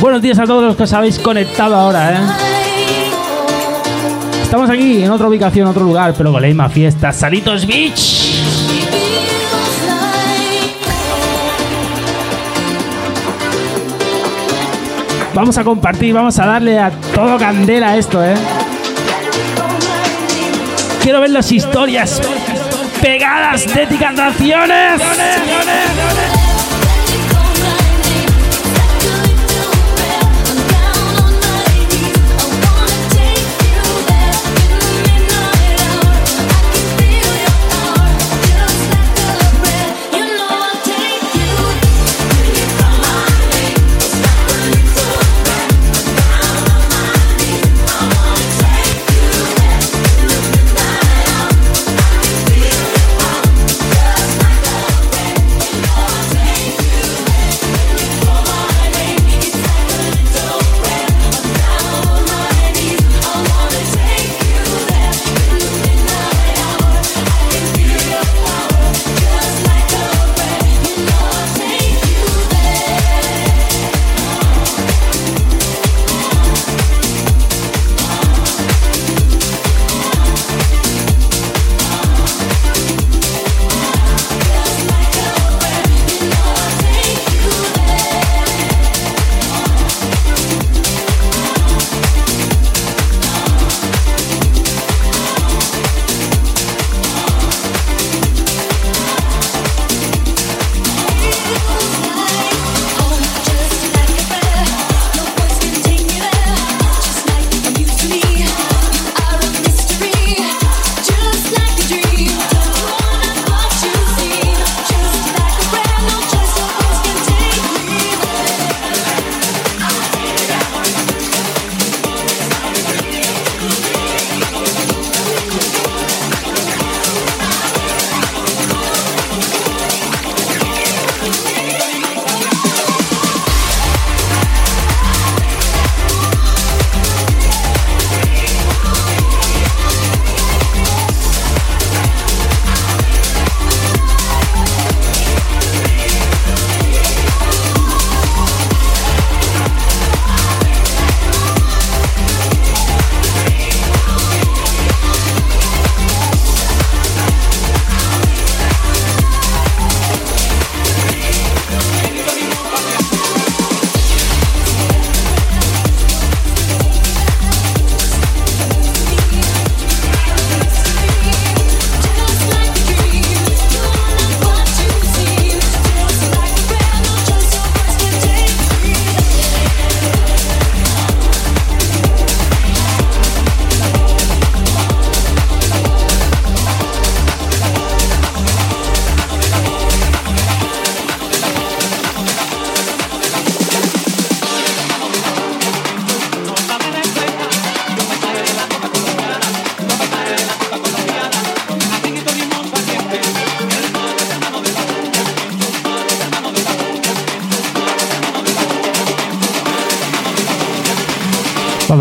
Buenos días a todos los que os habéis conectado ahora, ¿eh? Estamos aquí en otra ubicación, otro lugar, pero con la misma fiesta. Salitos Beach. Vamos a compartir, vamos a darle a todo candela esto, ¿eh? Quiero ver las historias pegadas de ticantaciones.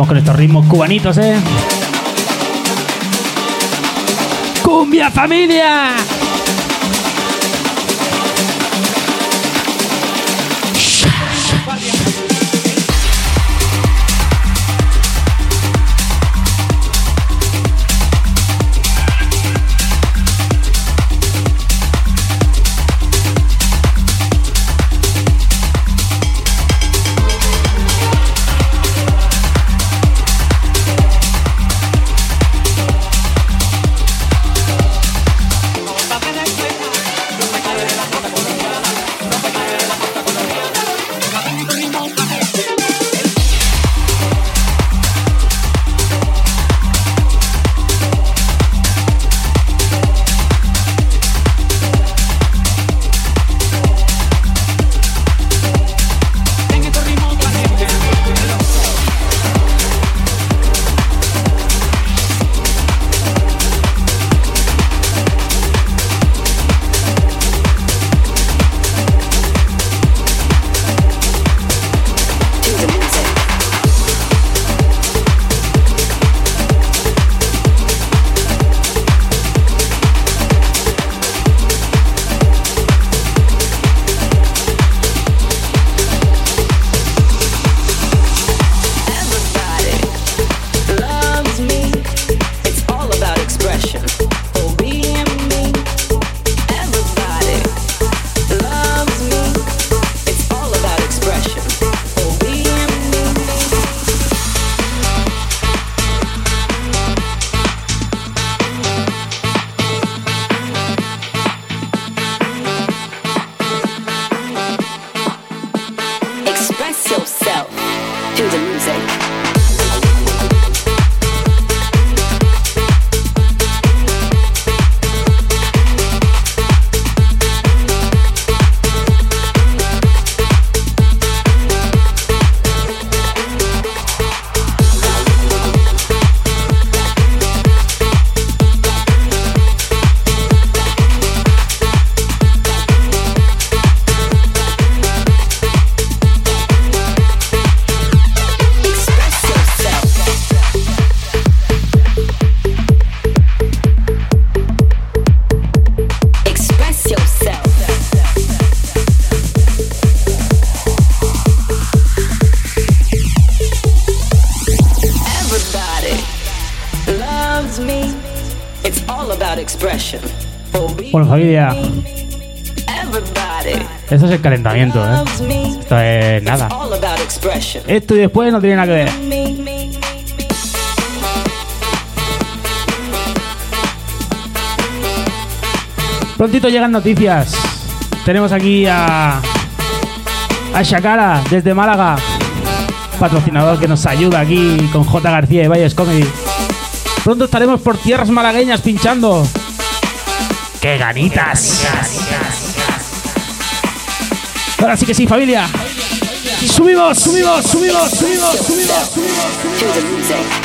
Con estos ritmos cubanitos, ¿eh? ¡Cumbia familia! Esto es el calentamiento, ¿eh? Esto es nada. Esto y después no tiene nada que ver. Prontito llegan noticias. Tenemos aquí a. A Shakara desde Málaga. Patrocinador que nos ayuda aquí con J. García y Valles Comedy. Pronto estaremos por tierras malagueñas pinchando. ¡Qué ganitas! Ahora sí que sí, familia. Subimos, subimos, subimos, subimos, subimos, subimos. door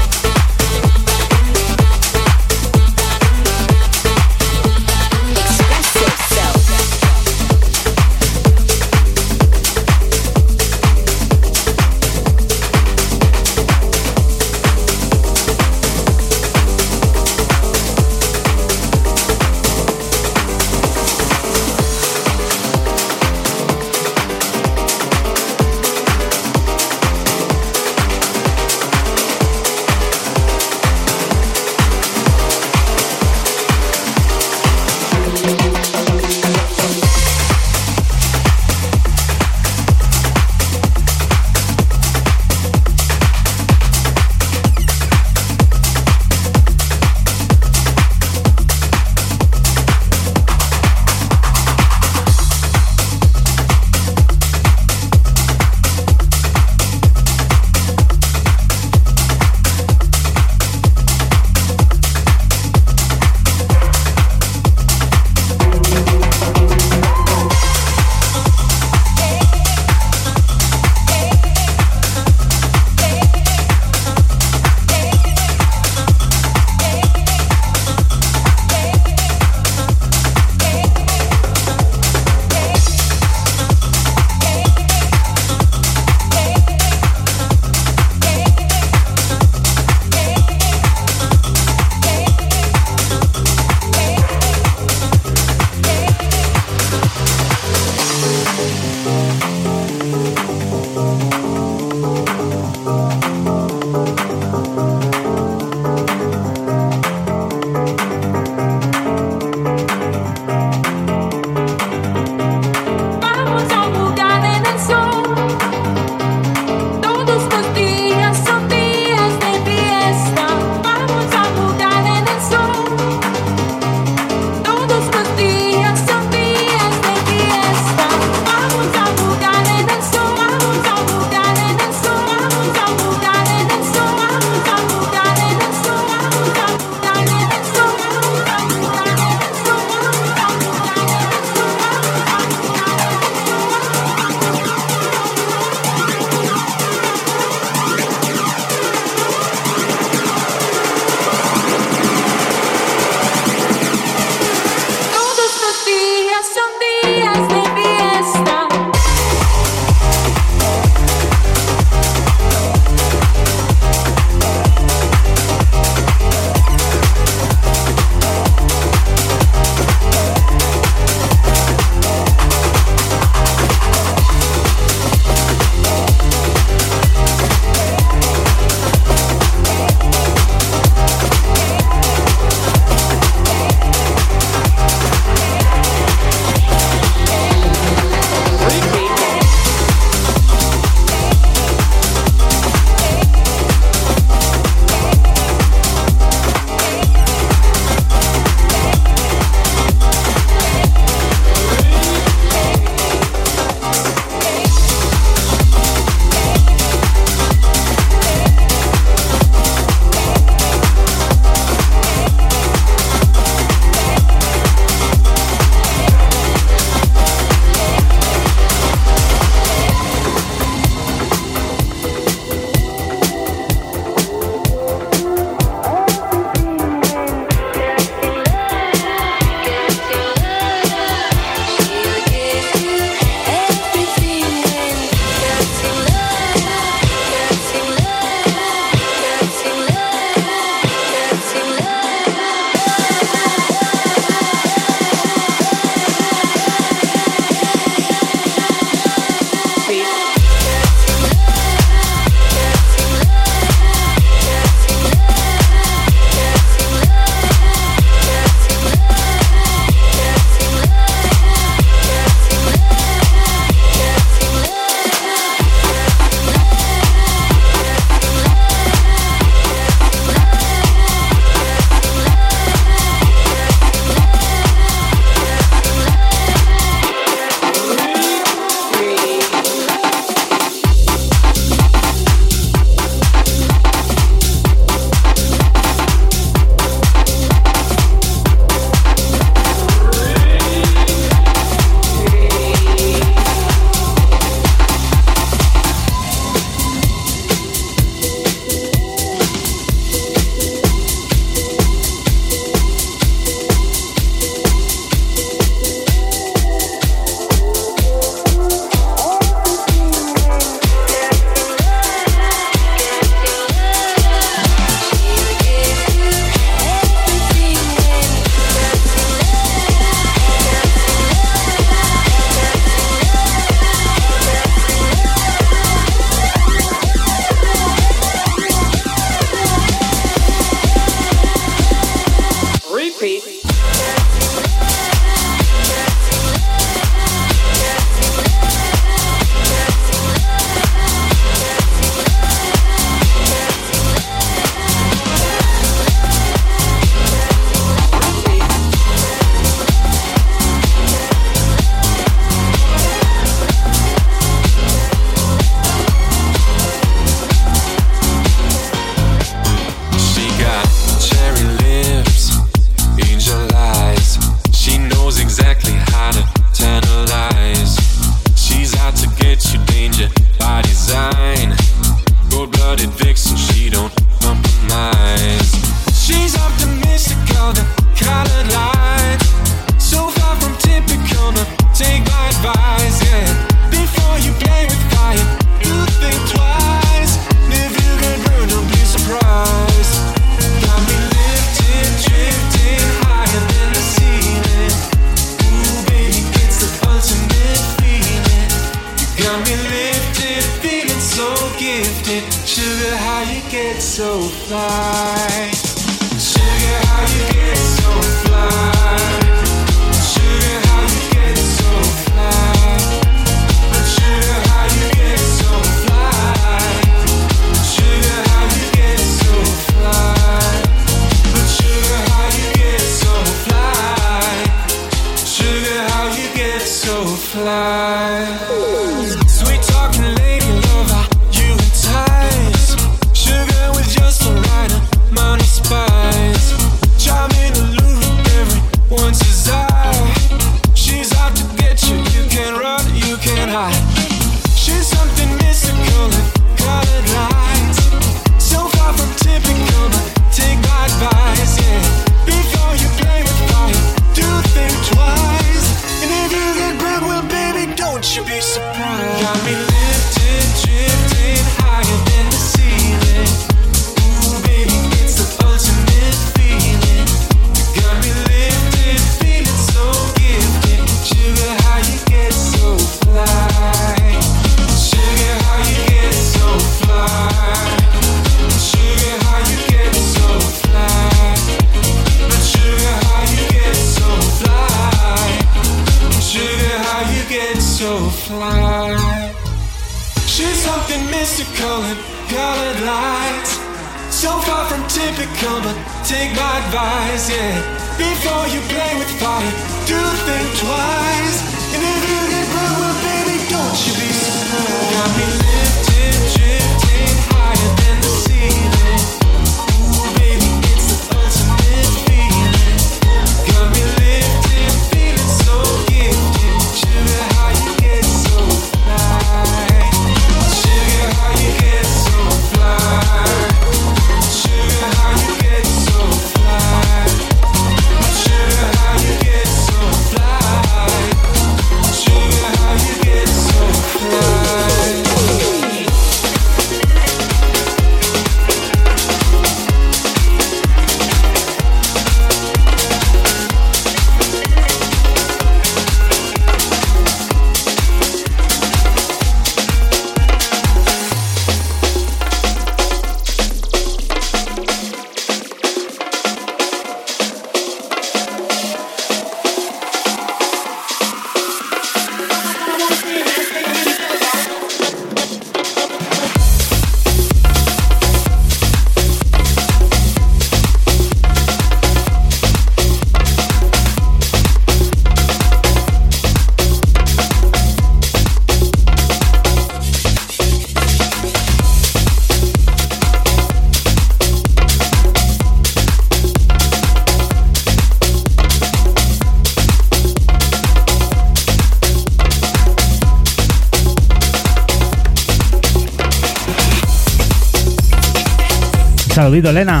Saludito, Elena.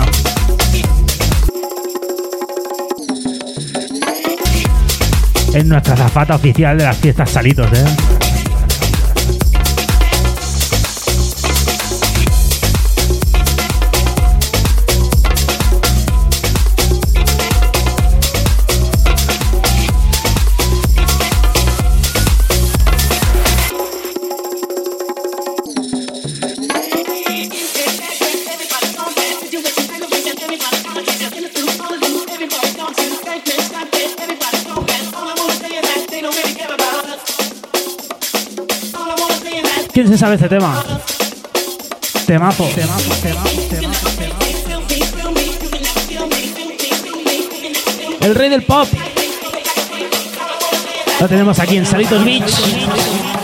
Es nuestra zafata oficial de las fiestas Salitos, ¿eh? se sabe este tema? Temazo, temazo, temazo, temazo, temazo. El rey del pop. Lo tenemos aquí en Salitos Beach.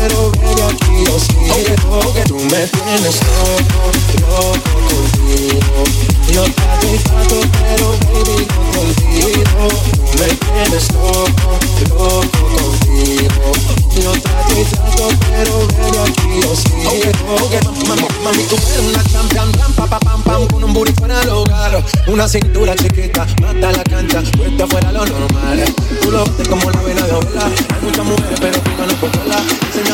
pero baby aquí yo sigo. Tú me tienes loco, loco contigo. Yo trato y trato, pero baby no te olvido. Tú me tienes loco, loco contigo. Yo trato y trato, pero baby aquí yo sigo. Mami, mami, tú eres una champion, pam, pam, pam, pam, pam, con un booty fuera del hogar. Una cintura chiquita, mata la cancha, puesta fuera lo normal. Tú lo bates como la vena de ola. Hay muchas mujeres, pero tú no por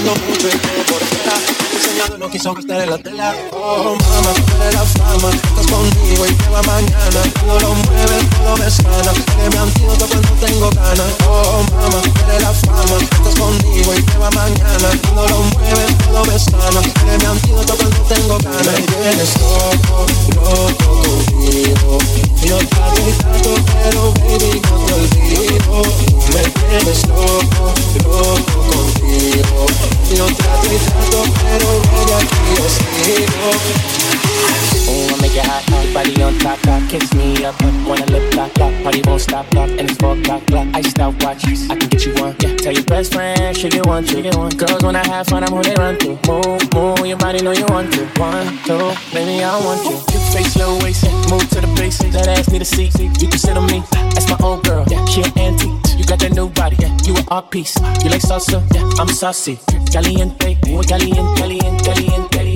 sola. Enseñando mucho y todo por fuera. Enseñando no quiso estar en la tela. Oh, tú eres la fama. Estás conmigo y te va mañana. Todo lo mueves, todo me sana. Eres mi antídoto cuando tengo ganas. Oh, tú eres la fama. Estás conmigo y te va mañana. Todo lo mueves, todo me sana. Eres mi antídoto cuando tengo ganas. Me tienes loco, loco contigo. Yo y trato, pero baby no te olvido. Tú me tienes loco, loco contigo. Yo y trato, pero baby aquí yo sigo. Ooh, I make it hot, hot, body on top, top, kiss me up, wanna lip lock, lock, party won't stop, lock, and it's four o'clock, clock, iced out watch, I can get you one, yeah, tell your best friend, she get one, she one, girls when I have fun, I'm who they run to, move, move, your body know you want to, one, two, baby, I want you, cute face, low waist, move to the basics, that ass need a seat, you can sit on me, that's my old girl, yeah, she an antique, you got that new body, yeah, you an art you like salsa, yeah, I'm saucy, caliente, muy caliente, caliente, caliente,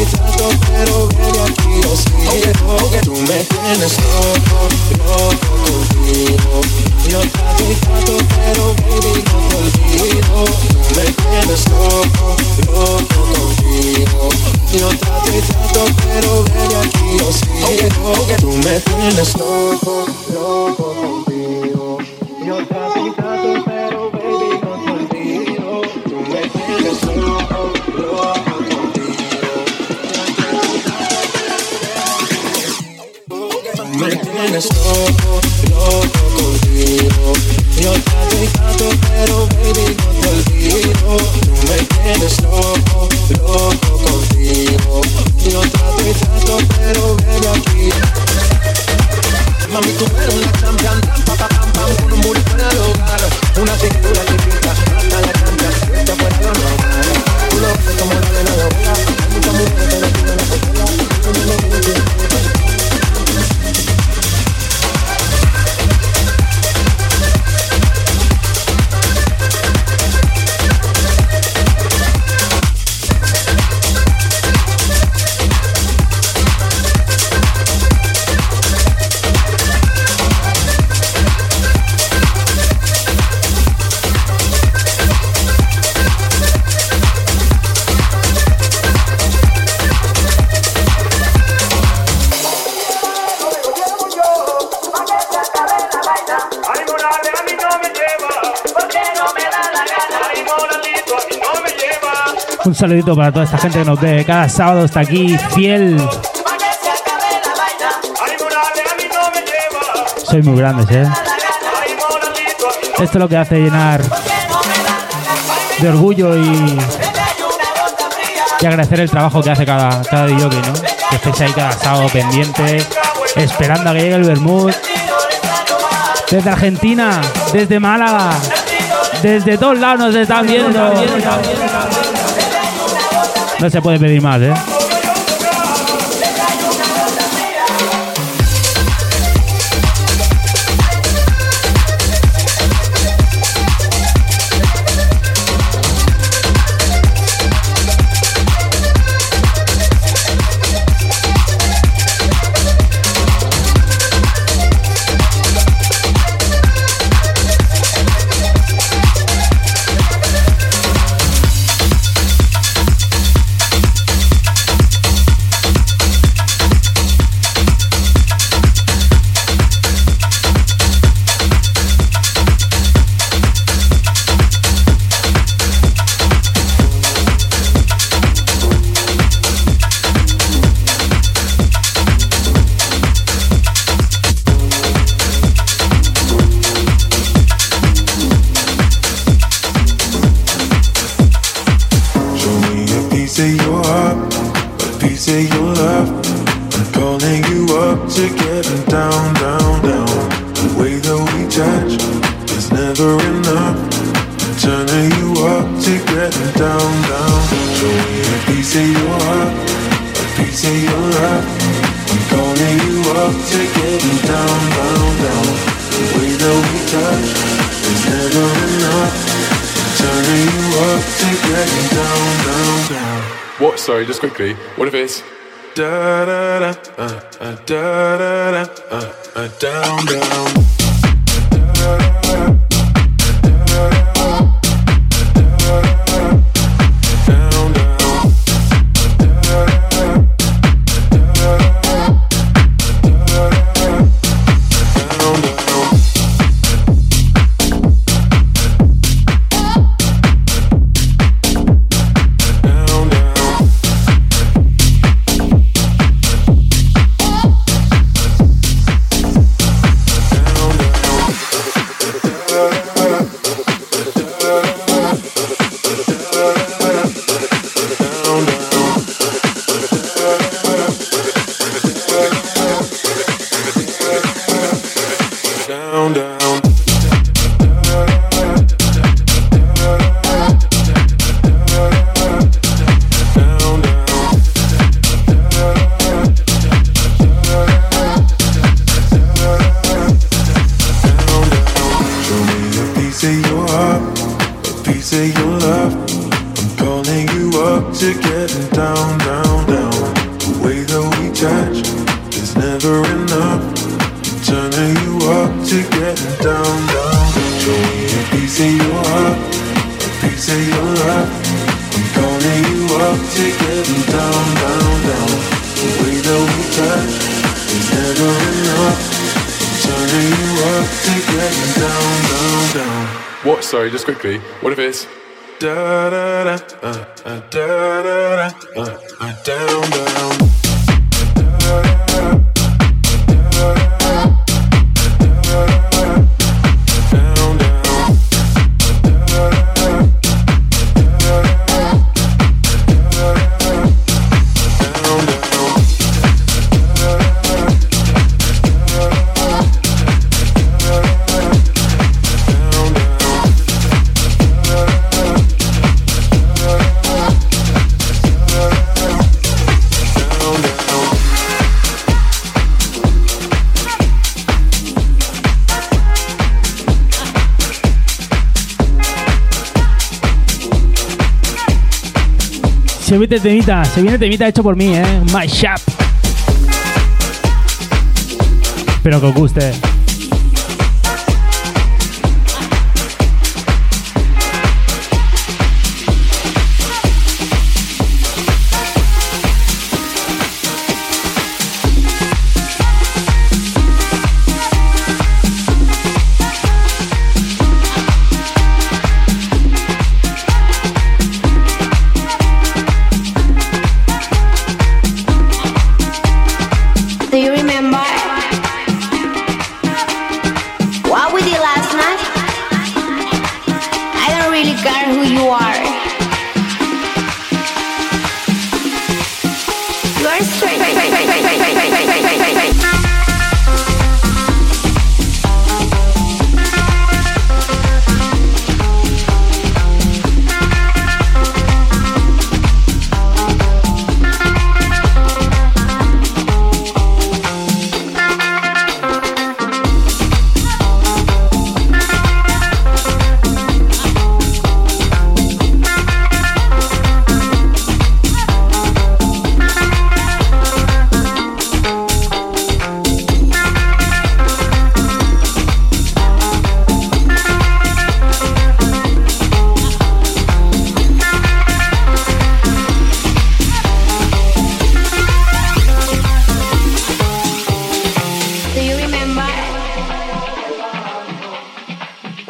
y trato, pero baby aquí yo sigo. Tú me tienes loco, loco contigo. Yo trato y trato, pero baby no te olvido. Tú me tienes loco, loco contigo. Yo trato y trato, pero baby aquí yo sigo. Tú me tienes loco, loco contigo. Yo trato y trato, pones loco, loco contigo. Yo saludito para toda esta gente que nos ve cada sábado está aquí, fiel. Soy muy grandes, ¿eh? Esto es lo que hace llenar de orgullo y, y agradecer el trabajo que hace cada, cada DJ, ¿no? Que estéis ahí cada sábado pendiente, esperando a que llegue el Bermud. Desde Argentina, desde Málaga, desde todos lados nos están viendo. No se puede pedir más, ¿eh? temita. Se viene temita hecho por mí, ¿eh? My Shop. Espero que os guste.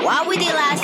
What we did last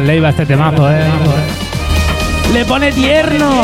gusta este temazo, eh. Le pone tierno.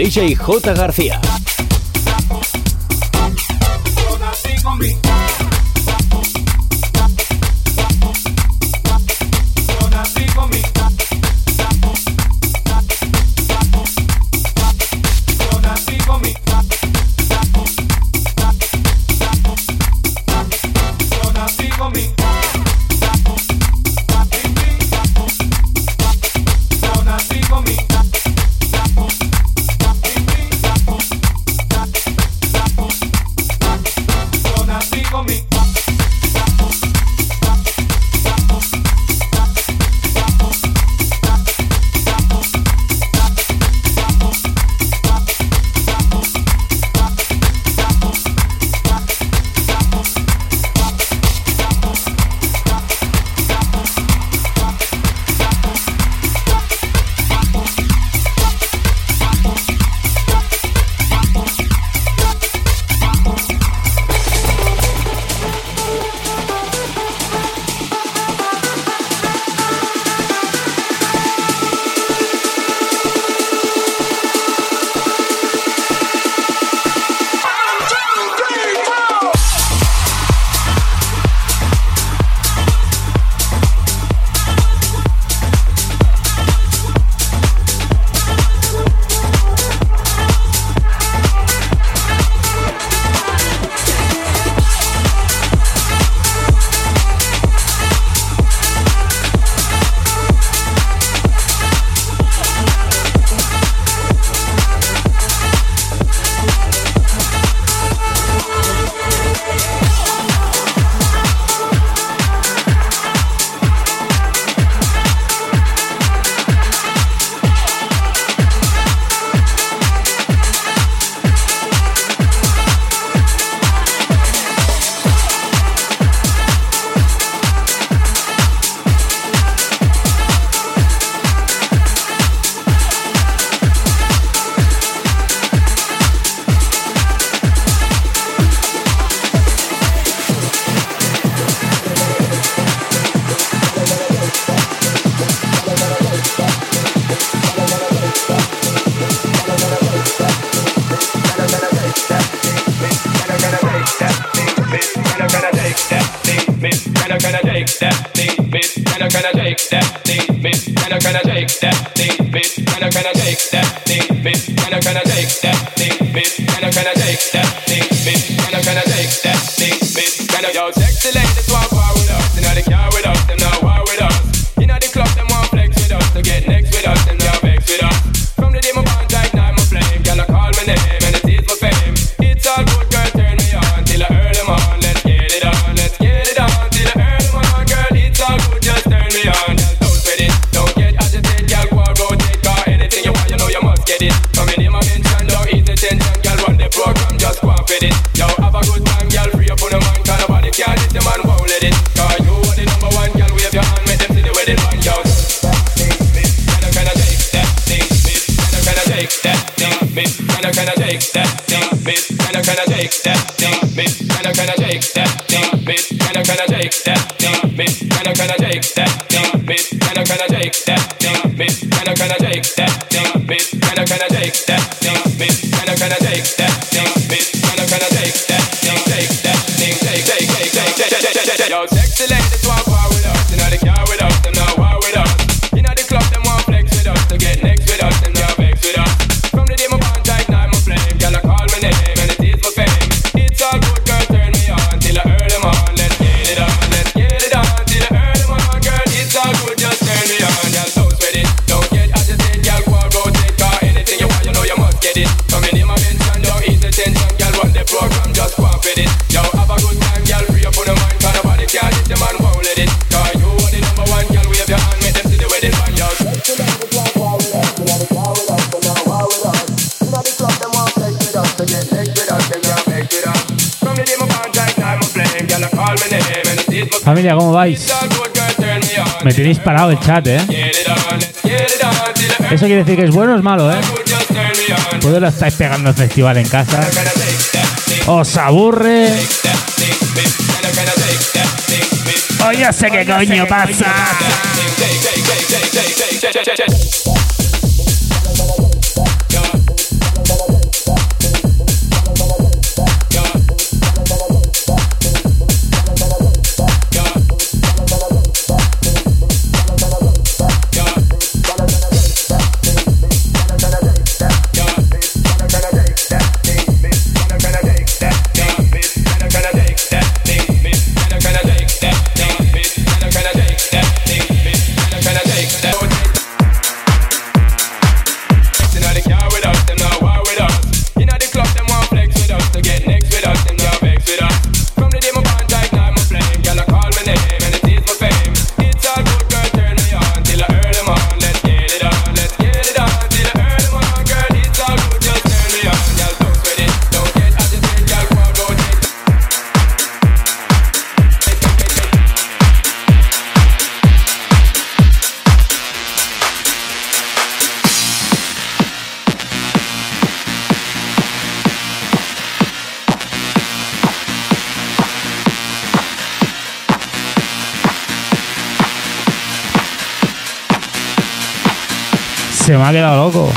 DJ J. García. Familia, ¿cómo vais? Me tenéis parado el chat, ¿eh? Eso quiere decir que es bueno o es malo, ¿eh? Pues lo estáis pegando al festival en casa. Os aburre. O yo sé qué coño pasa. Ha quedado loco.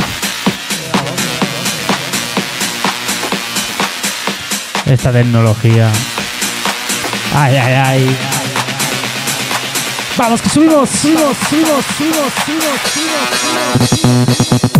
Esta tecnología. Ay, ay, ay. Vamos, que subimos, subimos, subimos, subimos, subimos, subimos, subimos.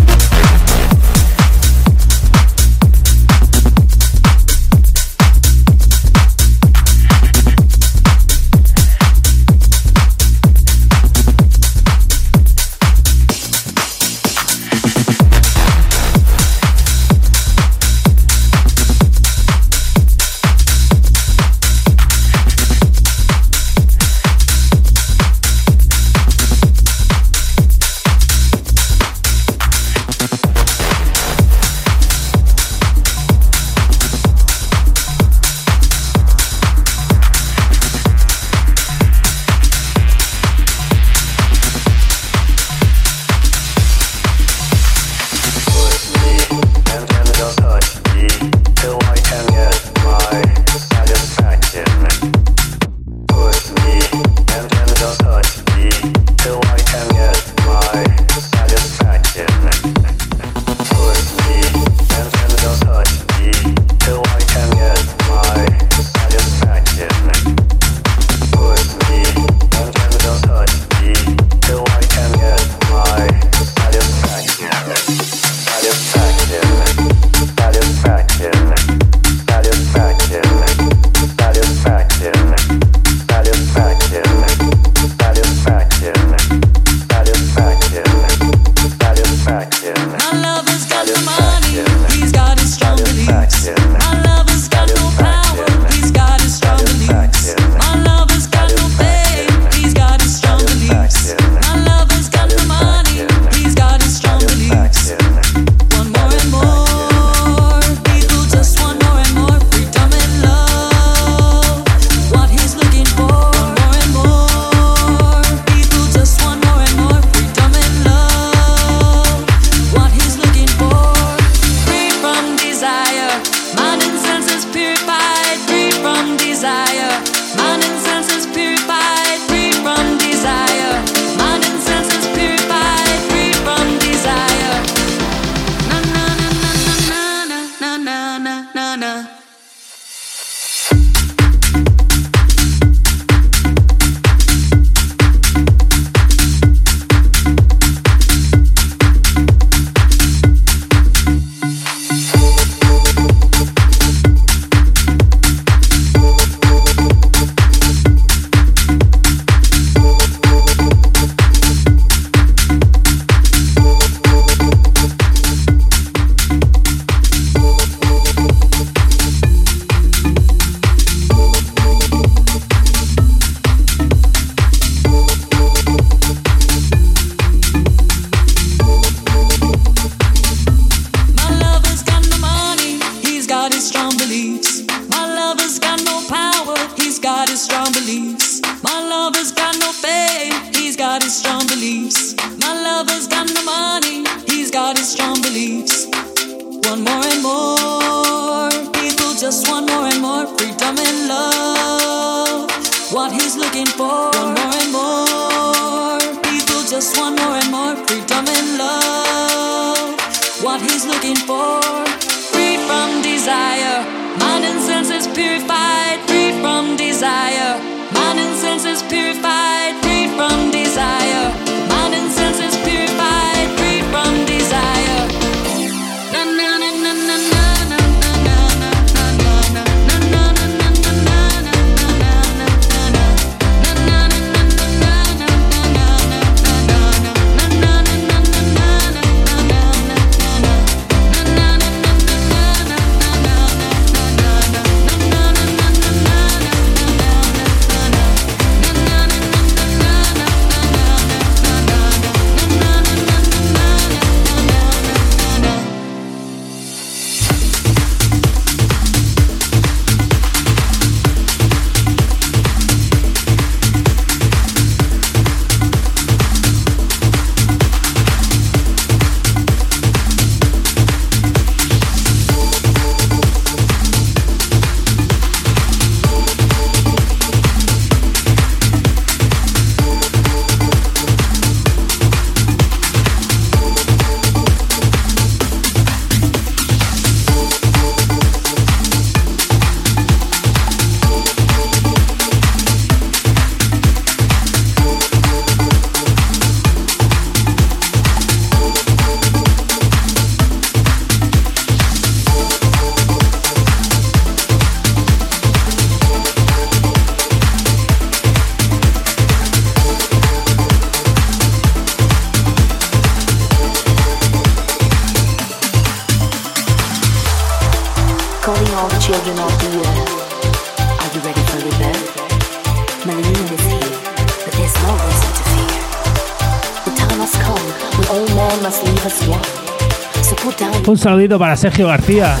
Un saludito para Sergio García.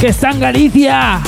¡Que está Galicia!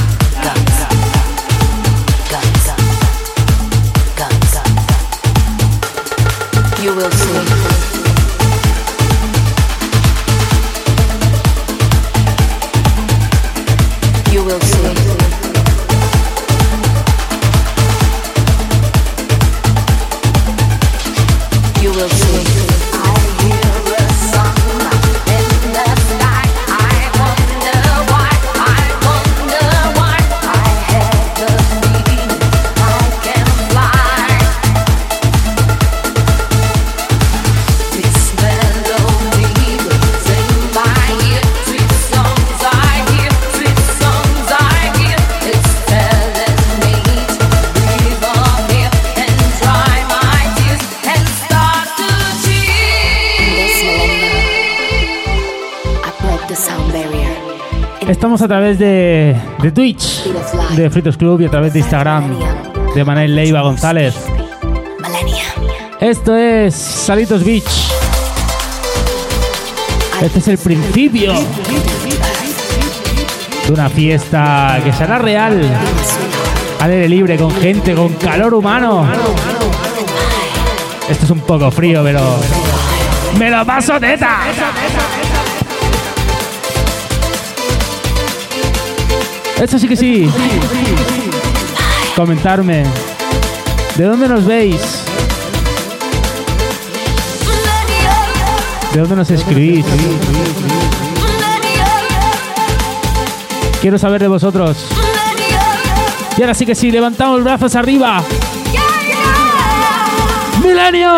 Estamos a través de, Twitch, de Fritos Club y a través de Instagram, de Manel Leiva González. Esto es Salitos Beach. Este es el principio de una fiesta que será real, al aire libre, con gente, con calor humano. Esto es un poco frío, pero me lo paso teta. Esto sí que sí. Comentarme. ¿De dónde nos veis? ¿De dónde nos escribís? Quiero saber de vosotros. Y ahora sí que sí, levantamos brazos arriba. ¡Milenio!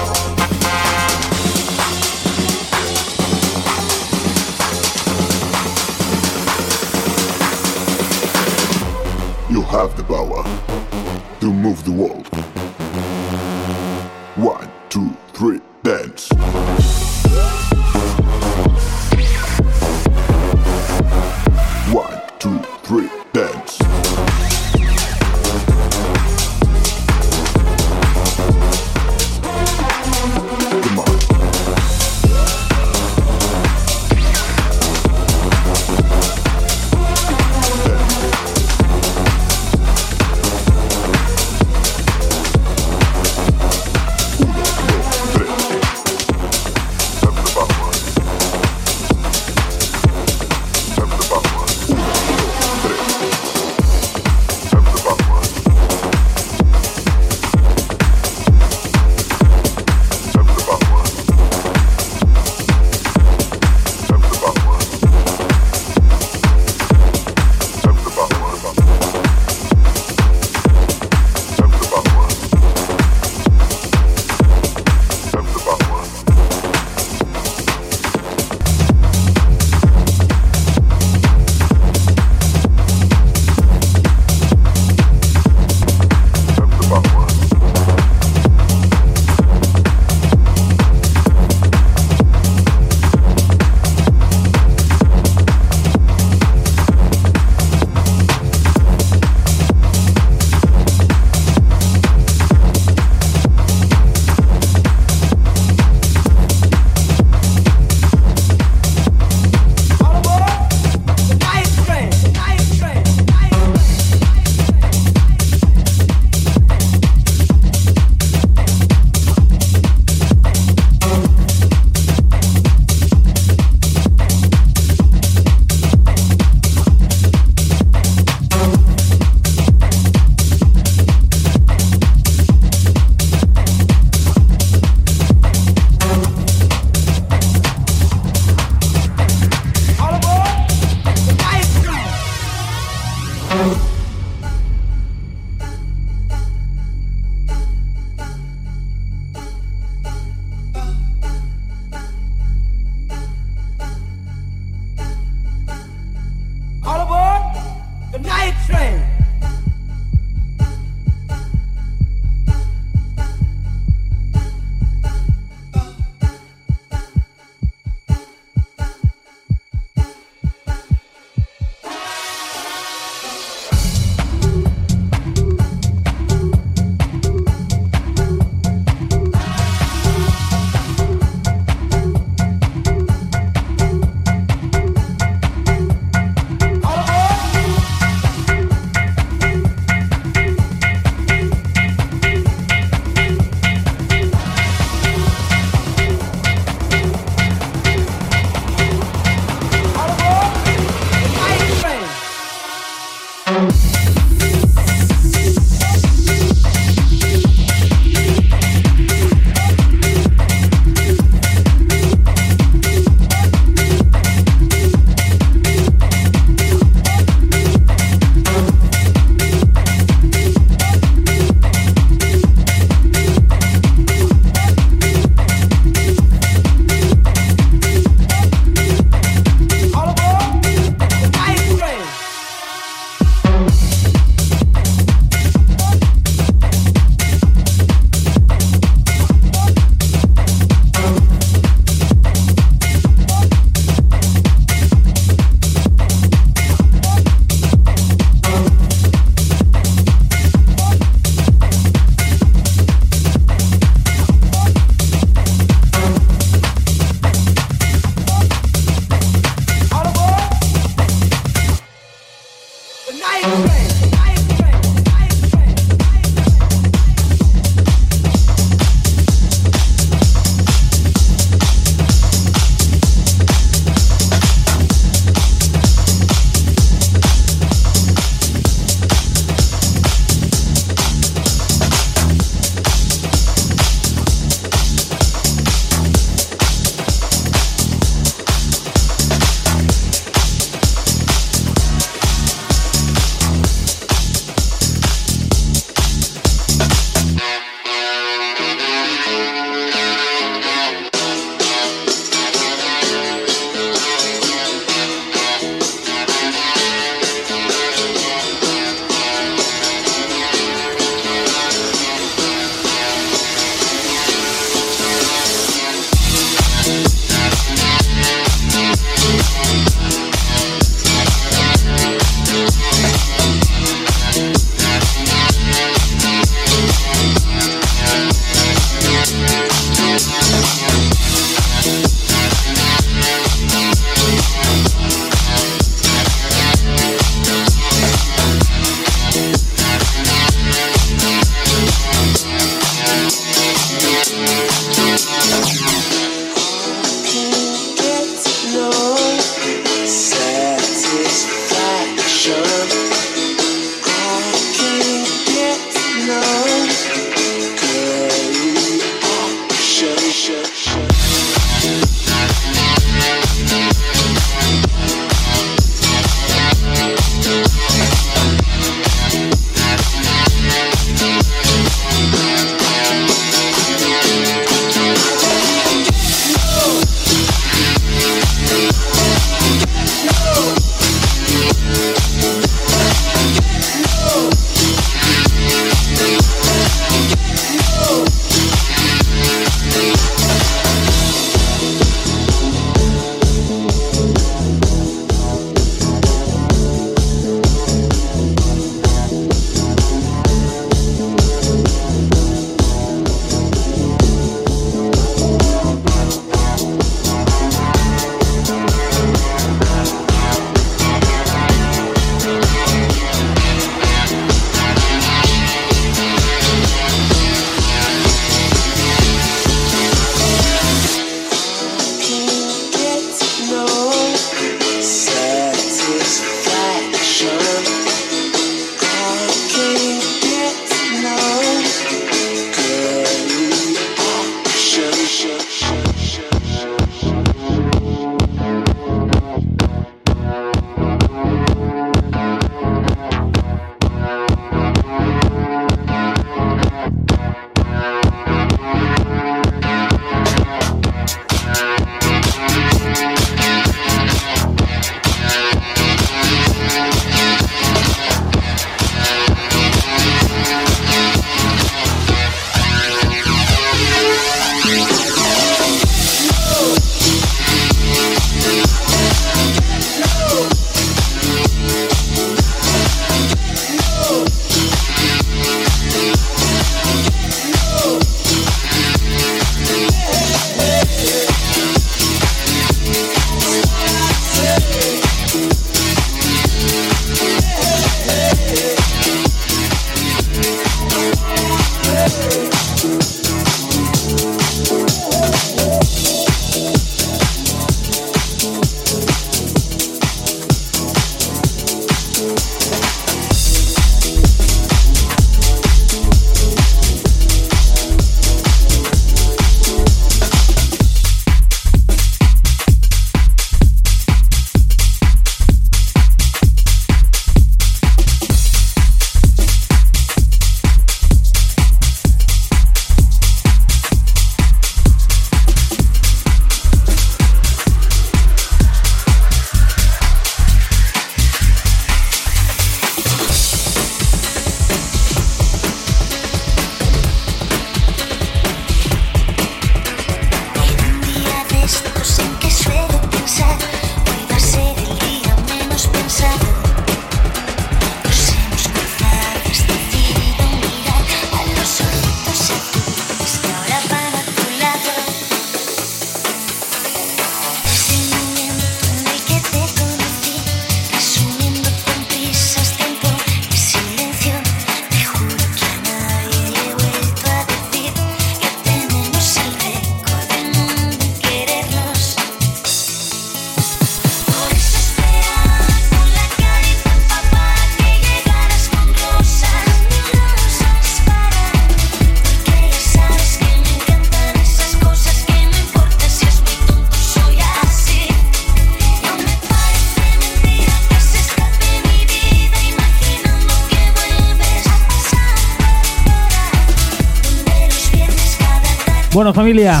Bueno, familia.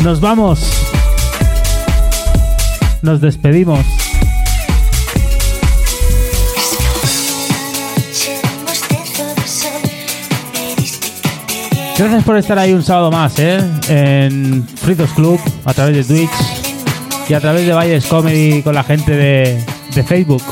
Nos vamos. Nos despedimos. Gracias por estar ahí un sábado más, ¿eh? En Fritos Club, a través de Twitch y a través de Valles Comedy con la gente de, de Facebook.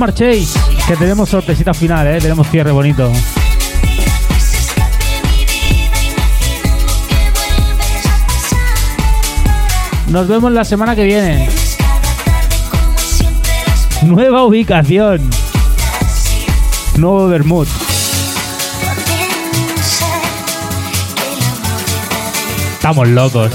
marchéis, que tenemos sorpresita final, ¿eh? tenemos cierre bonito. Nos vemos la semana que viene. Nueva ubicación. Nuevo Bermud. Estamos locos.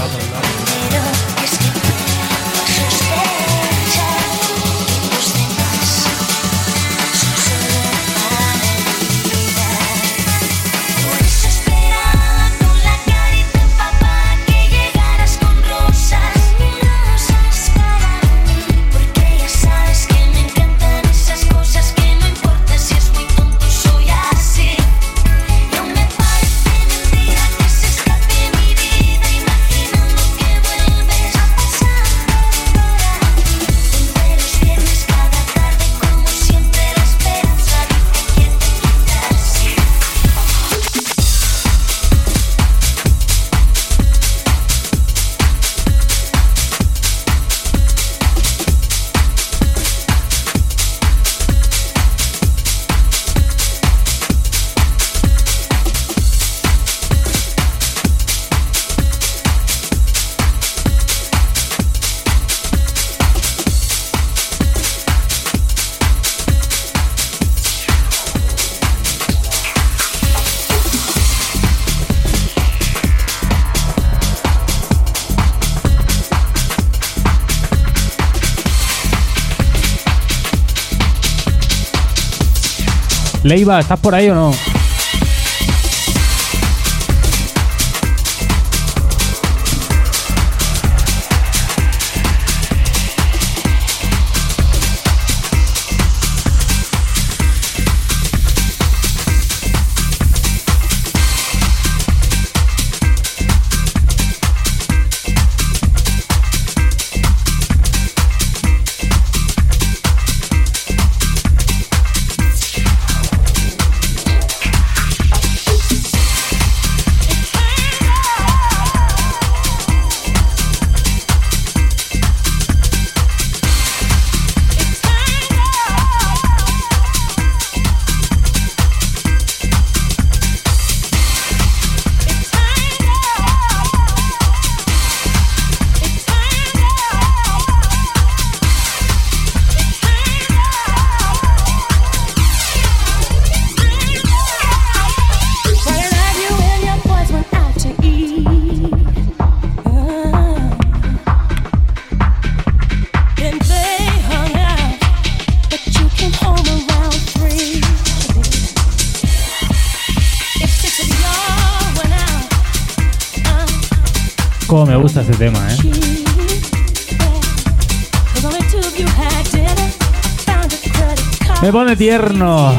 Leiva, ¿estás por ahí o no? tierno.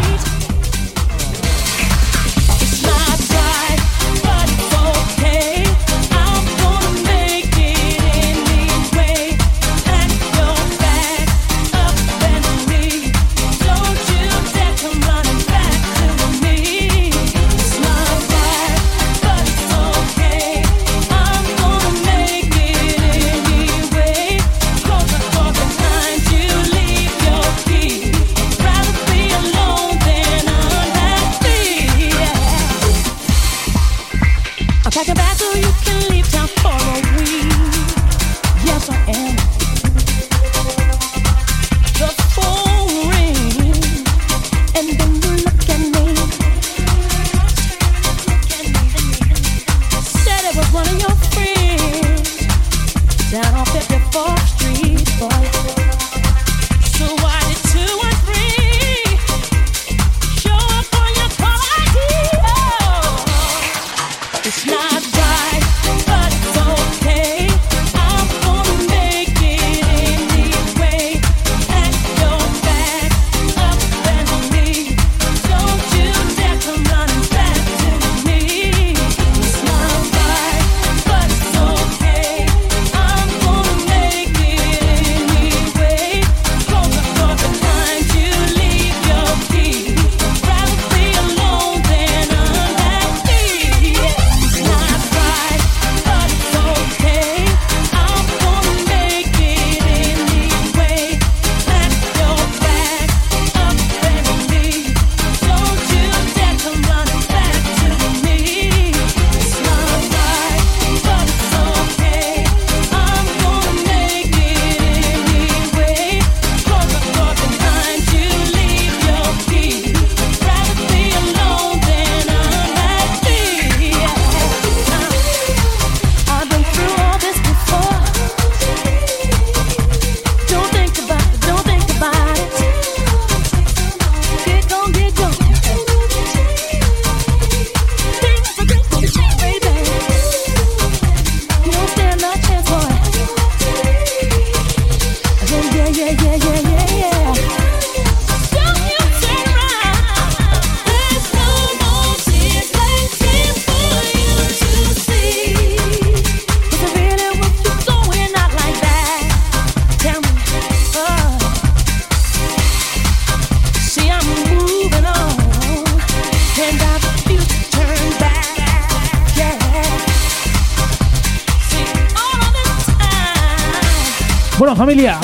Bueno, familia.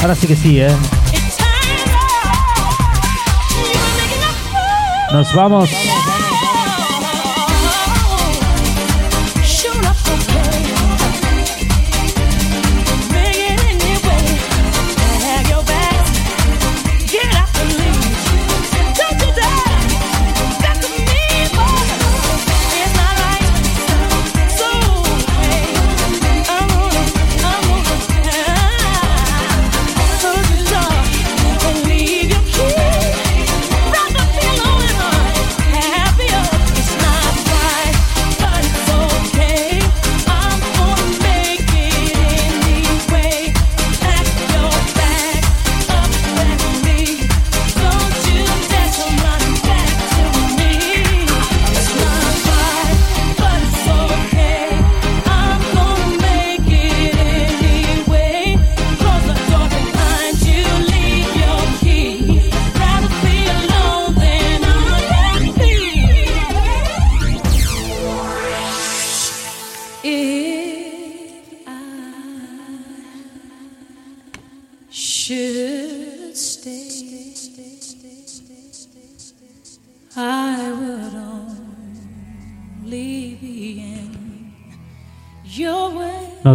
Ahora sí que sí, ¿eh? Nos vamos.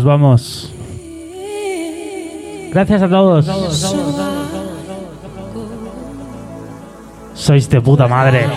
vamos. Gracias a todos. Sois de puta madre.